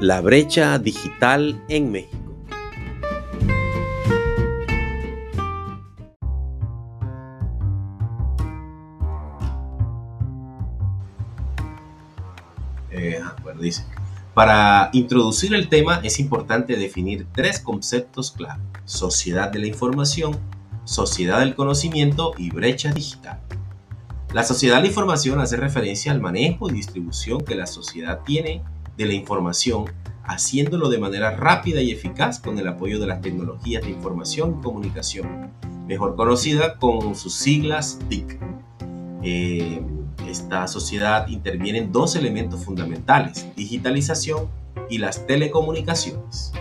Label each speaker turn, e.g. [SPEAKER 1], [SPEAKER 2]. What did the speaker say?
[SPEAKER 1] La brecha digital en México.
[SPEAKER 2] Eh, bueno, dice, para introducir el tema es importante definir tres conceptos clave. Sociedad de la información, sociedad del conocimiento y brecha digital. La sociedad de la información hace referencia al manejo y distribución que la sociedad tiene de la información, haciéndolo de manera rápida y eficaz con el apoyo de las tecnologías de información y comunicación, mejor conocida con sus siglas TIC. Eh, esta sociedad intervienen dos elementos fundamentales, digitalización y las telecomunicaciones.